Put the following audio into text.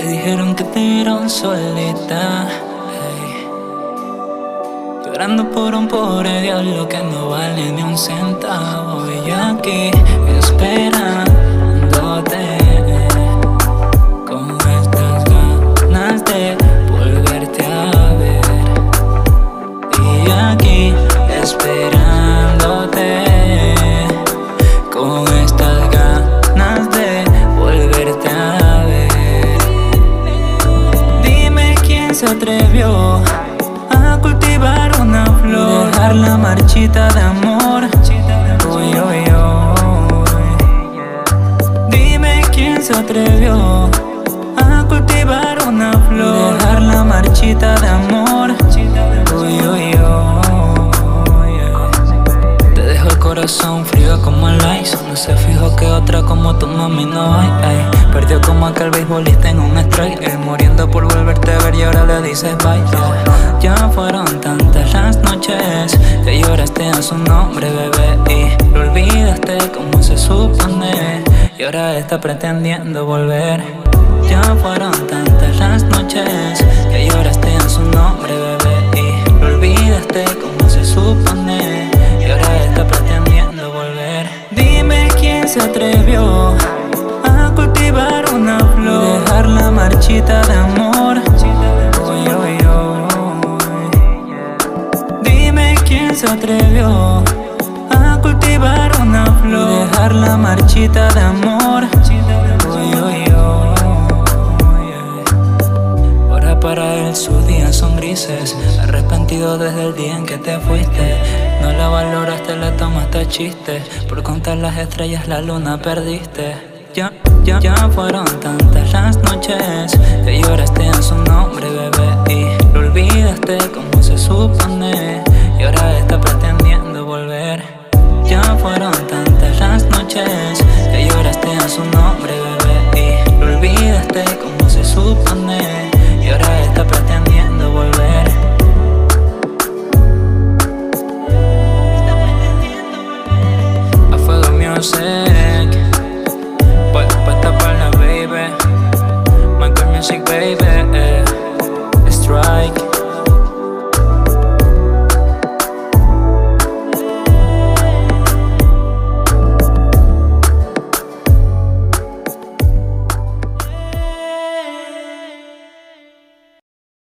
dijeron que te vieron solita. Llorando por un pobre diablo que no vale ni un centavo. Y aquí esperándote. Atrevió a cultivar una flor, dejar la marchita de amor. Uy, uy, uy. Dime quién se atrevió a cultivar una flor, dejar la marchita de amor. Uy, uy, uy. Te dejo el corazón frío como el ice. No se fijo que otra como tu mami no hay. ay. Perdió como aquel beisbolista en un strike. Él muriendo por volverte y ahora le dices bye. Ya fueron tantas las noches que lloraste a su nombre, bebé. Y lo olvidaste como se supone. Y ahora está pretendiendo volver. Ya fueron tantas las noches que lloraste a su nombre, bebé. Y lo olvidaste como se supone. Y ahora está pretendiendo volver. Dime quién se atrevió a cultivar una flor, dejar la marchita de amor. Se atrevió a cultivar una flor, dejar la marchita de amor. Uy, uy, uy. Ahora para él sus días son grises, arrepentido desde el día en que te fuiste. No la valoraste, la tomaste chiste, por contar las estrellas la luna perdiste. Ya, ya, ya fueron tantas las noches que lloraste en su nombre, bebé, y lo olvidaste como se supo fueron tantas las noches que lloraste a su nombre, bebé, y lo olvidaste.